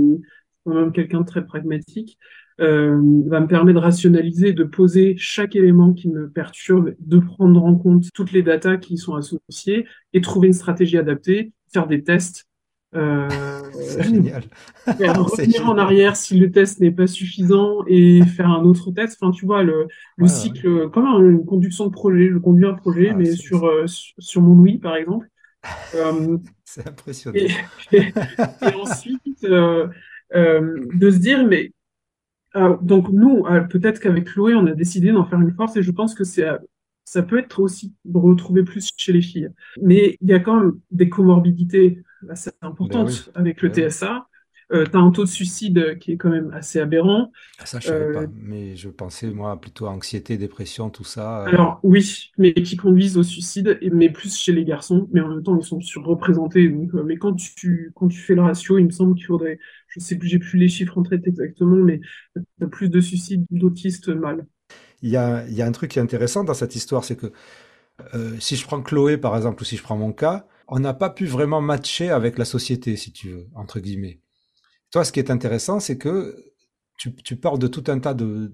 quand même quelqu'un de très pragmatique, euh, va me permettre de rationaliser, de poser chaque élément qui me perturbe, de prendre en compte toutes les datas qui sont associées et trouver une stratégie adaptée, faire des tests c'est génial. revenir en arrière si le test n'est pas suffisant et faire un autre test. Enfin, tu vois, le, le cycle, comme une conduction de projet. Je conduis un projet, mais sur, euh, sur mon Wii, par exemple. Euh, c'est impressionnant. Et, ensuite, euh, de se dire, mais donc nous, peut-être qu'avec Chloé, on a décidé d'en faire une force et je pense que c'est ça peut être aussi retrouvé plus chez les filles. Mais il y a quand même des comorbidités assez importantes ben avec le ben TSA. Euh, tu as un taux de suicide qui est quand même assez aberrant. Ah, ça, je savais euh, pas, mais je pensais, moi, plutôt à anxiété, dépression, tout ça. Euh. Alors, oui, mais qui conduisent au suicide, mais plus chez les garçons, mais en même temps, ils sont surreprésentés. Donc, mais quand tu, quand tu fais le ratio, il me semble qu'il faudrait, je sais plus, j'ai plus les chiffres en tête exactement, mais tu as plus de suicides d'autistes mâles il y a, y a, un truc qui est intéressant dans cette histoire, c'est que euh, si je prends Chloé par exemple, ou si je prends mon cas, on n'a pas pu vraiment matcher avec la société, si tu veux, entre guillemets. Toi, ce qui est intéressant, c'est que tu, parles de tout un tas de,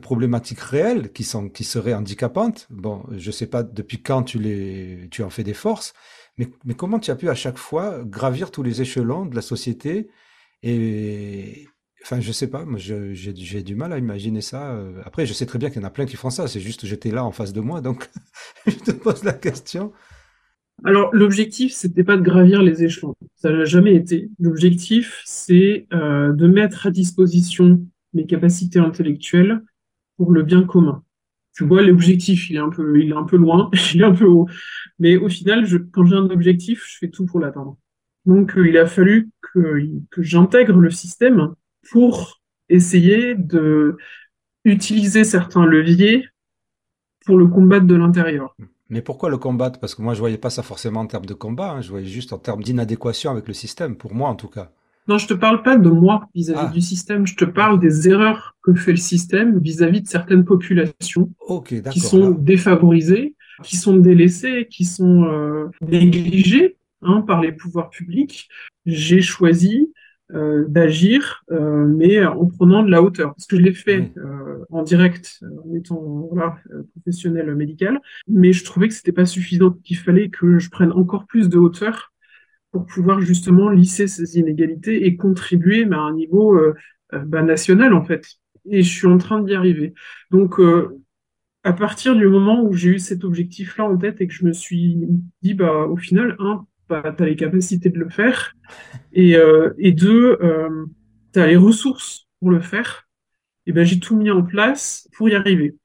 problématiques réelles qui sont qui seraient handicapantes. Bon, je sais pas depuis quand tu les tu en fais des forces, mais, mais comment tu as pu à chaque fois gravir tous les échelons de la société et, Enfin, je sais pas, moi j'ai du mal à imaginer ça. Euh. Après, je sais très bien qu'il y en a plein qui font ça, c'est juste j'étais là en face de moi, donc je te pose la question. Alors, l'objectif, c'était pas de gravir les échelons, ça n'a jamais été. L'objectif, c'est euh, de mettre à disposition mes capacités intellectuelles pour le bien commun. Tu vois, l'objectif, il est un peu, loin, il est un peu haut, mais au final, je, quand j'ai un objectif, je fais tout pour l'atteindre. Donc, euh, il a fallu que, que j'intègre le système pour essayer de utiliser certains leviers pour le combattre de l'intérieur. Mais pourquoi le combattre Parce que moi, je voyais pas ça forcément en termes de combat, hein. je voyais juste en termes d'inadéquation avec le système, pour moi en tout cas. Non, je te parle pas de moi vis-à-vis ah. du système, je te parle des erreurs que fait le système vis-à-vis de certaines populations qui sont défavorisées, qui sont délaissées, qui sont euh, négligées hein, par les pouvoirs publics. J'ai choisi euh, d'agir, euh, mais en prenant de la hauteur. Parce que je l'ai fait euh, en direct en étant voilà, professionnel médical, mais je trouvais que c'était pas suffisant, qu'il fallait que je prenne encore plus de hauteur pour pouvoir justement lisser ces inégalités et contribuer mais à un niveau bah, national en fait. Et je suis en train d'y arriver. Donc à partir du moment où j'ai eu cet objectif-là en tête et que je me suis dit, bah, au final, un, bah, tu as les capacités de le faire, et, euh, et deux, euh, tu as les ressources pour le faire, et ben j'ai tout mis en place pour y arriver.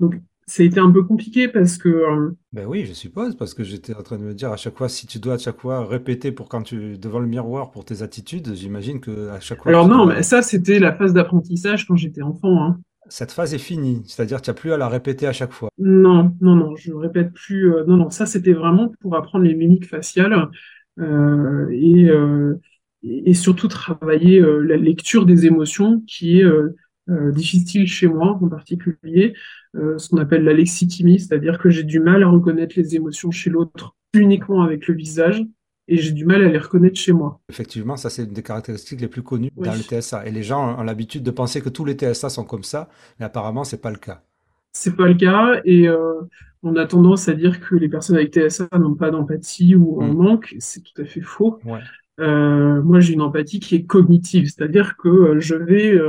Donc, ça a été un peu compliqué parce que. Euh, ben oui, je suppose, parce que j'étais en train de me dire à chaque fois, si tu dois à chaque fois répéter pour quand tu devant le miroir pour tes attitudes, j'imagine que à chaque fois. Alors non, mais ça c'était la phase d'apprentissage quand j'étais enfant. Hein cette phase est finie, c'est-à-dire tu n'as plus à la répéter à chaque fois. Non, non, non, je répète plus. Euh, non, non, ça c'était vraiment pour apprendre les mimiques faciales euh, et, euh, et, surtout travailler la lecture des émotions qui est difficile chez moi en particulier, ce qu'on appelle la lexitimie, c'est-à-dire que j'ai du mal à reconnaître les émotions chez l'autre uniquement avec le visage et j'ai du mal à les reconnaître chez moi. Effectivement, ça c'est une des caractéristiques les plus connues dans le TSA. Et les gens ont l'habitude de penser que tous les TSA sont comme ça, mais apparemment c'est pas le cas. C'est pas le cas et euh, on a tendance à dire que les personnes avec TSA n'ont pas d'empathie ou en mm. manque. C'est tout à fait faux. Euh, moi, j'ai une empathie qui est cognitive, c'est-à-dire que euh, je vais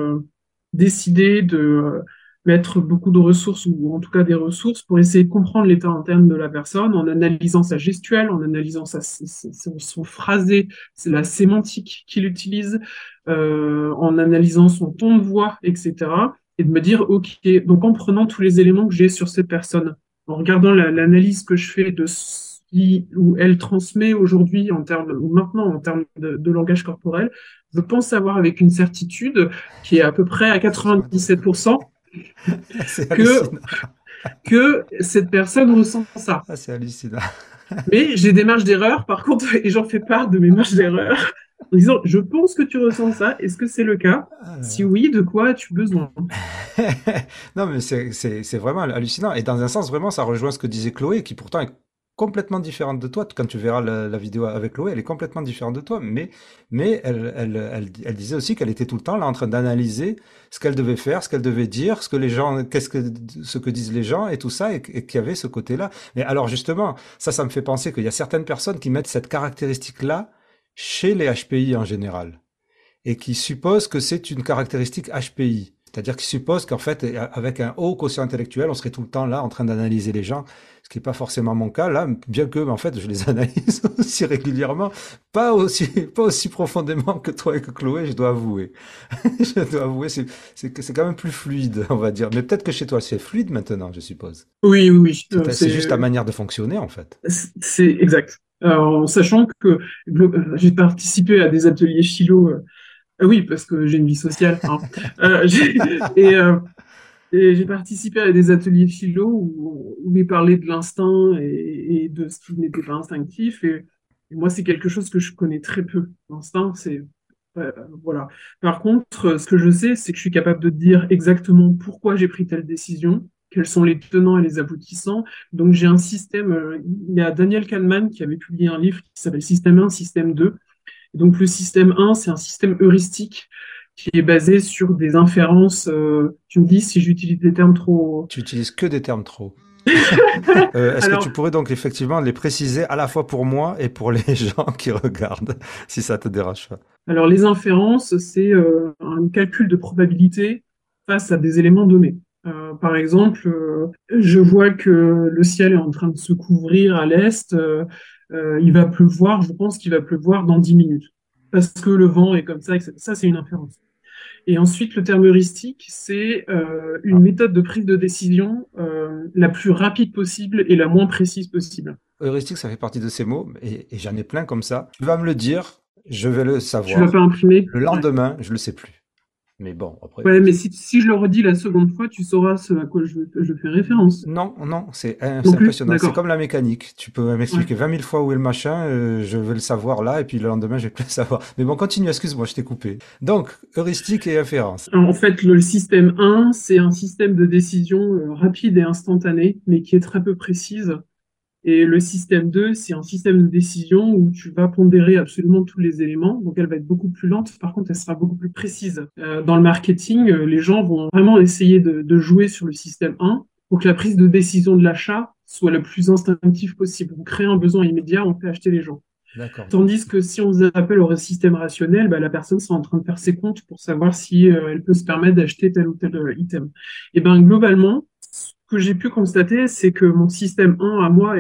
décider de mettre beaucoup de ressources, ou en tout cas des ressources, pour essayer de comprendre l'état interne de la personne en analysant sa gestuelle, en analysant sa, son, phrasé, c'est la sémantique qu'il utilise, euh, en analysant son ton de voix, etc. Et de me dire, OK, donc en prenant tous les éléments que j'ai sur cette personne, en regardant l'analyse que je fais de ce où elle transmet aujourd'hui en termes ou maintenant en termes de, de, langage corporel, je pense savoir avec une certitude qui est à peu près à 97% que, que cette personne ressent ça. Ah, c'est hallucinant. Mais j'ai des marges d'erreur, par contre, et j'en fais part de mes marges d'erreur en disant Je pense que tu ressens ça, est-ce que c'est le cas? Ah, Si oui, de quoi as-tu besoin? Non, mais c'est vraiment hallucinant. Et dans un sens, vraiment, ça rejoint ce que disait Chloé, qui pourtant est complètement différente de toi. Quand tu verras la, vidéo avec Chloé, elle est complètement différente de toi, mais, mais elle, elle, elle, disait aussi qu'elle était tout le temps là en train d'analyser ce qu'elle devait faire, ce qu'elle devait dire, ce que les gens, qu'est-ce que, ce que disent les gens et tout ça, et, qu'il y avait ce côté-là. Mais alors justement, ça, ça me fait penser qu'il y a certaines personnes qui mettent cette caractéristique-là chez les HPI en général, et qui supposent que c'est une caractéristique HPI. C'est-à-dire qu'ils supposent qu'en fait, avec un haut quotient intellectuel, on serait tout le temps là en train d'analyser les gens ce qui n'est pas forcément mon cas là, bien que en fait je les analyse aussi régulièrement, pas aussi pas aussi profondément que toi et que Chloé, je dois avouer. je dois avouer, c'est quand même plus fluide, on va dire. Mais peut-être que chez toi c'est fluide maintenant, je suppose. Oui, oui, oui. C'est juste ta manière de fonctionner en fait. C'est exact. en sachant que j'ai participé à des ateliers philo. Euh, oui, parce que j'ai une vie sociale. Hein. euh, et euh, j'ai participé à des ateliers philo où, on on parlait de l'instinct et, de ce qui n'était pas instinctif. Et, moi, c'est quelque chose que je connais très peu. L'instinct, c'est euh, voilà. Par contre, ce que je sais, c'est que je suis capable de dire exactement pourquoi j'ai pris telle décision, quels sont les tenants et les aboutissants. Donc, j'ai un système. Il y a Daniel Kahneman qui avait publié un livre qui s'appelle Système 1, Système 2. Donc, le système 1, c'est un système heuristique qui est basé sur des inférences. Euh, tu me dis si j'utilise des termes trop. Tu utilises que des termes trop. euh, Est-ce que tu pourrais donc effectivement les préciser à la fois pour moi et pour les gens qui regardent, si ça te dérange pas? Alors les inférences, c'est euh, un calcul de probabilité face à des éléments donnés. Par exemple, je vois que le ciel est en train de se couvrir à l'est, euh, il va pleuvoir, je pense qu'il va pleuvoir dans 10 minutes, parce que le vent est comme ça, ça c'est une inférence. Et ensuite, le terme heuristique, c'est euh, une méthode de prise de décision euh, la plus rapide possible et la moins précise possible. Heuristique, ça fait partie de ces mots, et, j'en ai plein comme ça. Tu vas me le dire, je vais le savoir. Tu vas pas imprimer? Le lendemain, je le sais plus. Mais bon, après. Ouais, mais si, si, je le redis la seconde fois, tu sauras ce à quoi je, je fais référence. Non, non, c'est impressionnant. C'est comme la mécanique. Tu peux m'expliquer 20 000 fois où est le machin, euh, je vais le savoir là, et puis le lendemain, je vais plus le savoir. Mais bon, continue, excuse-moi, je t'ai coupé. Donc, heuristique et inférence. En fait, le système 1, c'est un système de décision euh, rapide et instantané, mais qui est très peu précise Et le système 2, c'est un système de décision où tu vas pondérer absolument tous les éléments. Donc, elle va être beaucoup plus lente. Par contre, elle sera beaucoup plus précise. Euh, dans le marketing, euh, les gens vont vraiment essayer de, de, jouer sur le système 1 pour que la prise de décision de l'achat soit la plus instinctive possible. On crée un besoin immédiat, on fait acheter les gens. Tandis que si on vous appelle au système rationnel, bah, la personne sera en train de faire ses comptes pour savoir si euh, elle peut se permettre d'acheter tel ou tel item. Et ben globalement, que j'ai pu constater, c'est que mon système 1 à moi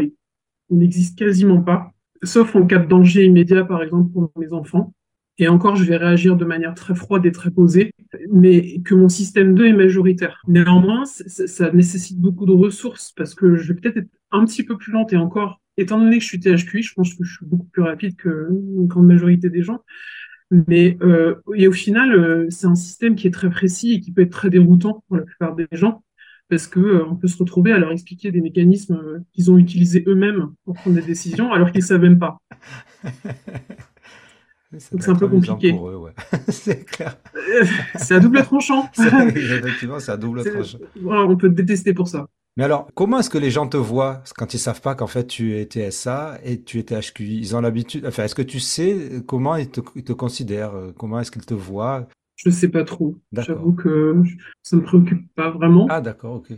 n'existe quasiment pas, sauf en cas de danger immédiat, par exemple, pour mes enfants. Et encore, je vais réagir de manière très froide et très posée, mais que mon système 2 est majoritaire. Néanmoins, ça nécessite beaucoup de ressources parce que je vais peut-être être un petit peu plus lente et encore, étant donné que je suis THQI, je pense que je suis beaucoup plus rapide que une grande majorité des gens. Mais euh, et au final, euh, c'est un système qui est très précis et qui peut être très déroutant pour la plupart des gens parce que euh, on peut se retrouver à leur expliquer des mécanismes euh, qu'ils ont utilisés eux-mêmes pour prendre des décisions alors qu'ils ne savent même pas. C'est un peu compliqué. c'est clair. c'est à double tranchant. Effectivement, c'est à double tranchant. on peut te détester pour ça. Mais alors, comment est-ce que les gens te voient quand ils savent pas qu'en fait tu es TSA et tu es THQI Ils ont l'habitude. Enfin, est-ce que tu sais comment ils te, ils te considèrent? Comment est-ce qu'ils te voient? Je sais pas trop. J'avoue que ça me préoccupe pas vraiment. Ah d'accord, ok.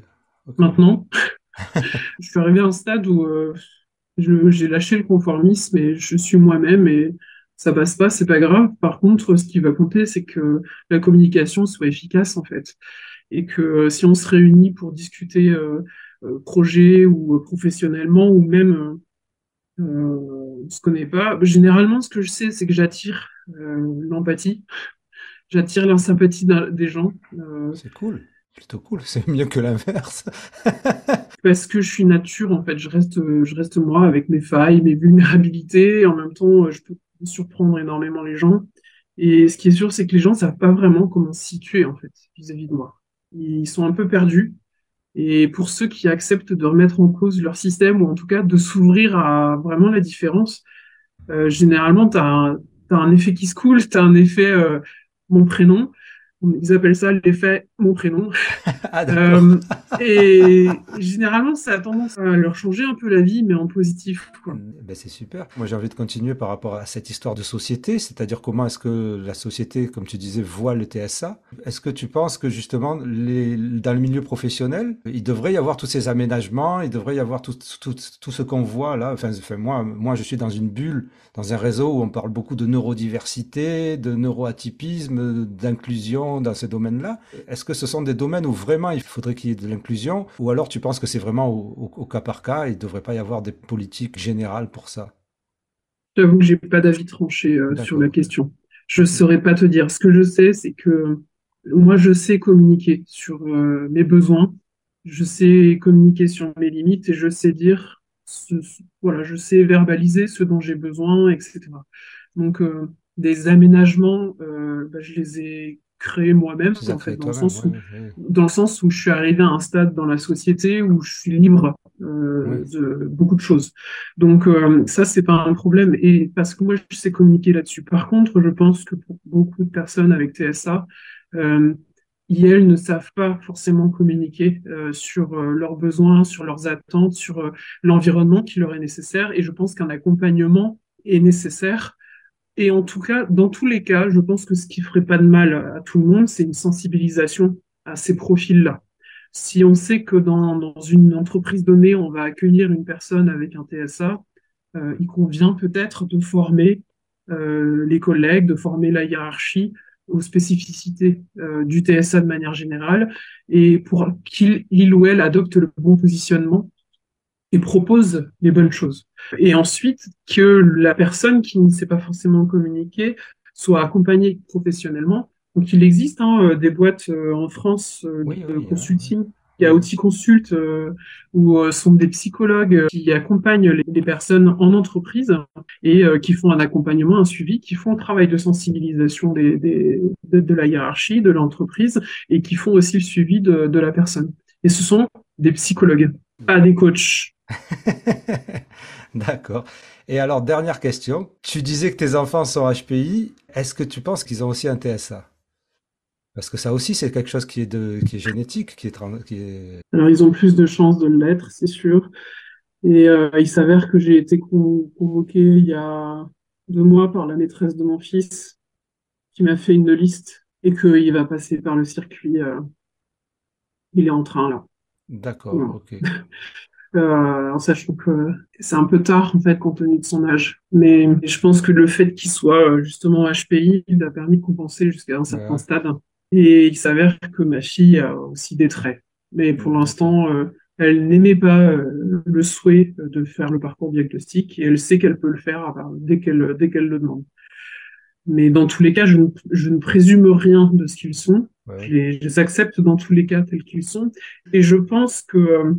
Maintenant, je suis arrivé à un stade où euh, j'ai lâché le conformisme et je suis moi-même et ça passe pas, c'est pas grave. Par contre, ce qui va compter, c'est que la communication soit efficace en fait et que euh, si on se réunit pour discuter euh, projet ou professionnellement ou même on se connaît pas, généralement ce que je sais, c'est que j'attire l'empathie j'attire la sympathie des gens. Euh, c'est cool, plutôt cool, c'est mieux que l'inverse. parce que je suis nature, en fait, je reste, je reste moi avec mes failles, mes vulnérabilités, en même temps, je peux surprendre énormément les gens. Et ce qui est sûr, c'est que les gens ne savent pas vraiment comment se situer, en fait, vis-à-vis de moi. Ils sont un peu perdus. Et pour ceux qui acceptent de remettre en cause leur système, ou en tout cas de s'ouvrir à vraiment la différence, euh, généralement, tu as, un effet qui se coule, tu as un effet euh, mon prénom. Ils appellent ça l'effet mon prénom. Ah, euh, et généralement, ça a tendance à leur changer un peu la vie, mais en positif. Mm, ben c'est super. Moi, j'ai envie de continuer par rapport à cette histoire de société, c'est-à-dire comment est-ce que la société, comme tu disais, voit le TSA. Est-ce que tu penses que justement, les, dans le milieu professionnel, il devrait y avoir tous ces aménagements, il devrait y avoir tout, tout, tout ce qu'on voit là? Enfin, enfin, moi, moi, je suis dans une bulle, dans un réseau où on parle beaucoup de neurodiversité, de neuroatypisme, d'inclusion dans ces domaines-là. Est-ce que ce sont des domaines où vraiment il faudrait qu'il y ait de l'inclusion ou alors tu penses que c'est vraiment au, cas par cas et il ne devrait pas y avoir des politiques générales pour ça? J'avoue que j'ai pas d'avis tranché euh, sur la question. Je ne saurais pas te dire. Ce que je sais, c'est que moi, je sais communiquer sur euh, mes besoins, je sais communiquer sur mes limites et je sais dire, voilà, je sais verbaliser ce dont j'ai besoin, etc. Donc, euh, des aménagements, bah, je les ai créé moi-même, en fait, dans le, sens où, dans le sens où je suis arrivé à un stade dans la société où je suis libre euh, de beaucoup de choses. Donc euh, ça, c'est pas un problème, et parce que moi, je sais communiquer là-dessus. Par contre, je pense que pour beaucoup de personnes avec TSA, euh, elles ne savent pas forcément communiquer euh, sur euh, leurs besoins, sur leurs attentes, sur l'environnement qui leur est nécessaire, et je pense qu'un accompagnement est nécessaire et en tout cas, dans tous les cas, je pense que ce qui ferait pas de mal à tout le monde, c'est une sensibilisation à ces profils-là. Si on sait que dans, dans, une entreprise donnée, on va accueillir une personne avec un TSA, euh, il convient peut-être de former euh, les collègues, de former la hiérarchie aux spécificités euh, du TSA de manière générale et pour qu'il ou elle adopte le bon positionnement et propose les bonnes choses. Et ensuite, que la personne qui ne sait pas forcément communiquer soit accompagnée professionnellement. Donc, il existe hein, euh, des boîtes euh, en France euh, de consulting. Il y a Outil Consult où sont des psychologues qui accompagnent les, personnes en entreprise et qui font un accompagnement, un suivi, qui font un travail de sensibilisation des, des, de, la hiérarchie, de l'entreprise et qui font aussi le suivi de, de la personne. Et ce sont des psychologues, pas des coachs. D'accord. Et alors, dernière question. Tu disais que tes enfants sont HPI. Est-ce que tu penses qu'ils ont aussi un TSA Parce que ça aussi, c'est quelque chose qui est, de, qui est génétique, qui est, qui Alors, ils ont plus de chances de l'être, c'est sûr. Et euh, il s'avère que j'ai été convoqué il y a deux mois par la maîtresse de mon fils qui m'a fait une liste et qu'il va passer par le circuit. Euh, il est en train là. D'accord, ok. Euh, en sachant que c'est un peu tard en fait compte tenu de son âge. Mais je pense que le fait qu'il soit justement HPI, il a permis de compenser jusqu'à un certain stade. Et il s'avère que ma fille a aussi des traits. Mais pour l'instant, elle n'aimait pas euh, le souhait de faire le parcours diagnostique et elle sait qu'elle peut le faire dès qu'elle dès qu'elle le demande. Mais dans tous les cas, je ne, je ne présume rien de ce qu'ils sont. Je, les, accepte dans tous les cas tels qu'ils sont. Et je pense que euh,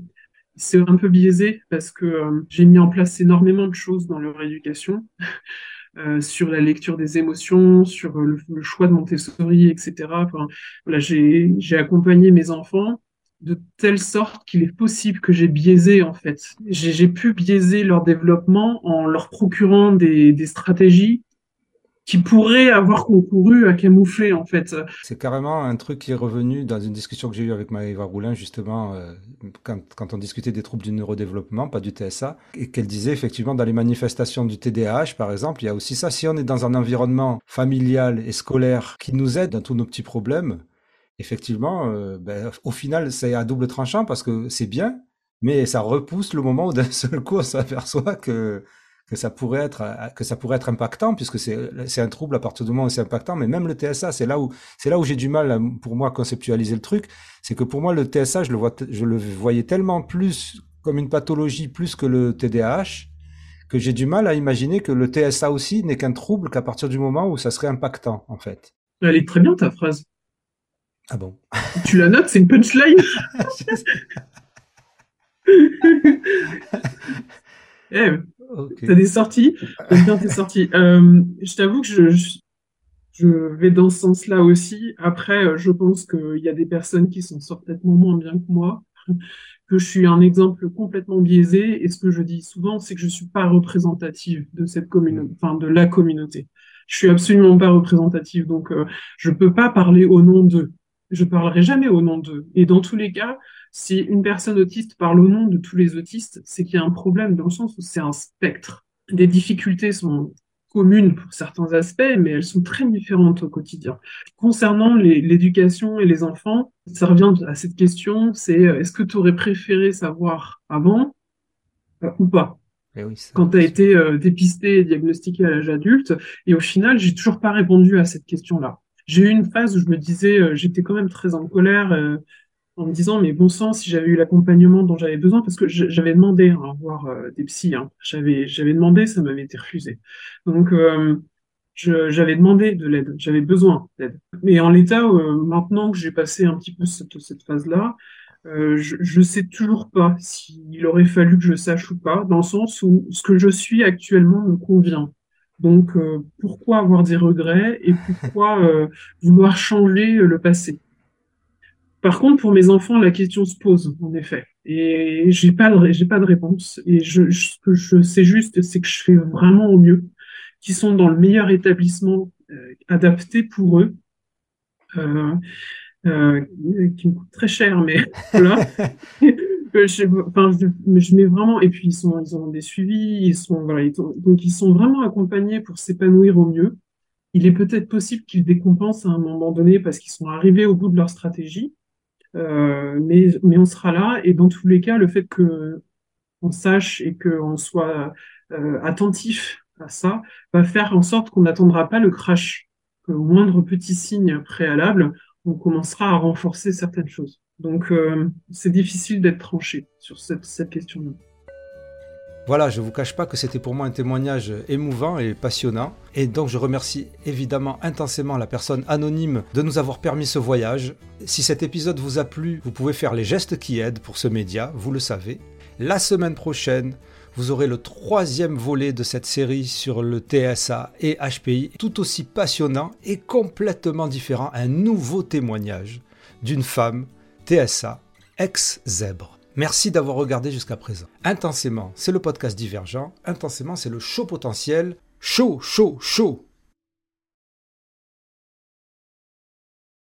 c'est un peu biaisé parce que euh, j'ai mis en place énormément de choses dans leur éducation. sur la lecture des émotions, sur le, choix de Montessori, etc. Enfin, voilà, j'ai accompagné mes enfants de telle sorte qu'il est possible que j'ai biaisé en fait. J'ai pu biaiser leur développement en leur procurant des, des stratégies qui pourraient avoir concouru à camoufler en fait. C'est carrément un truc qui est revenu dans une discussion que j'ai eue avec Maëva Roulin justement euh, quand, quand, on discutait des troubles du neurodéveloppement, pas du TSA, et qu'elle disait effectivement dans les manifestations du TDAH par exemple, il y a aussi ça. Si on est dans un environnement familial et scolaire qui nous aide dans tous nos petits problèmes, effectivement, euh, ben, au final, c'est à double tranchant parce que c'est bien, mais ça repousse le moment où d'un seul coup on s'aperçoit que, que, ça pourrait être, que ça pourrait être impactant, puisque c'est un trouble à partir du moment où c'est impactant, mais même le TSA, c'est là où, c'est là où j'ai du mal pour moi à conceptualiser le truc, c'est que pour moi le TSA, je le, vois, je le voyais tellement plus comme une pathologie plus que le TDAH, que j'ai du mal à imaginer que le TSA aussi n'est qu'un trouble qu'à partir du moment où ça serait impactant, en fait. Elle est très bien ta phrase. Ah bon? Tu la notes, c'est une punchline Eh, t'as des sorties Bien, t'es sorti. Euh, je t'avoue que je, je, vais dans ce sens-là aussi. Après, euh, je pense qu'il y a des personnes qui sortent peut-être moins bien que moi, que je suis un exemple complètement biaisé. Et ce que je dis souvent, c'est que je suis pas représentative de cette communauté, enfin de la communauté. Je suis absolument pas représentative, donc euh, je peux pas parler au nom d'eux je parlerai jamais au nom d'eux. Et dans tous les cas, si une personne autiste parle au nom de tous les autistes, c'est qu'il y a un problème dans le sens où c'est un spectre. Des difficultés sont communes pour certains aspects, mais elles sont très différentes au quotidien. Concernant l'éducation et les enfants, ça revient à cette question, c'est euh, est-ce que tu aurais préféré savoir avant euh, ou pas? Eh quand tu as été euh, dépisté et diagnostiqué à l'âge adulte. Et au final, j'ai toujours pas répondu à cette question-là. J'ai eu une phase où je me disais, euh, j'étais quand même très en colère en me disant, mais bon sang, si j'avais eu l'accompagnement dont j'avais besoin, parce que j'avais demandé à voir euh, des psys, hein. j'avais demandé, ça m'avait été refusé. Donc j'avais demandé de l'aide, j'avais besoin d'aide. Mais en l'état, maintenant que j'ai passé un petit peu cette, cette phase-là, je ne sais toujours pas s'il aurait fallu que je sache ou pas, dans le sens où ce que je suis actuellement me convient. Donc, euh, pourquoi avoir des regrets et pourquoi euh, vouloir changer le passé? Par contre, pour mes enfants, la question se pose, en effet. Et j'ai pas de, pas de réponse. Et je, ce que je sais juste, c'est que je fais vraiment au mieux, qu'ils sont dans le meilleur établissement euh, adapté pour eux. qui me coûte très cher, mais voilà. je, mets vraiment, et puis ils sont, ils ont des suivis, ils sont, voilà, donc ils sont vraiment accompagnés pour s'épanouir au mieux. Il est peut-être possible qu'ils décompensent à un moment donné parce qu'ils sont arrivés au bout de leur stratégie, euh, mais, mais on sera là. Et dans tous les cas, le fait que on sache et qu'on soit euh, attentif à ça va faire en sorte qu'on n'attendra pas le crash. Au moindre petit signe préalable, on commencera à renforcer certaines choses. Donc euh, c'est difficile d'être tranché sur cette, cette question-là. Voilà, je ne vous cache pas que c'était pour moi un témoignage émouvant et passionnant. Et donc je remercie évidemment intensément la personne anonyme de nous avoir permis ce voyage. Si cet épisode vous a plu, vous pouvez faire les gestes qui aident pour ce média, vous le savez. La semaine prochaine, vous aurez le troisième volet de cette série sur le TSA et HPI, tout aussi passionnant et complètement différent, un nouveau témoignage d'une femme TSA, ex-zèbre. Merci d'avoir regardé jusqu'à présent. Intensément, c'est le podcast divergent. Intensément, c'est le show potentiel. Chaud, chaud, chaud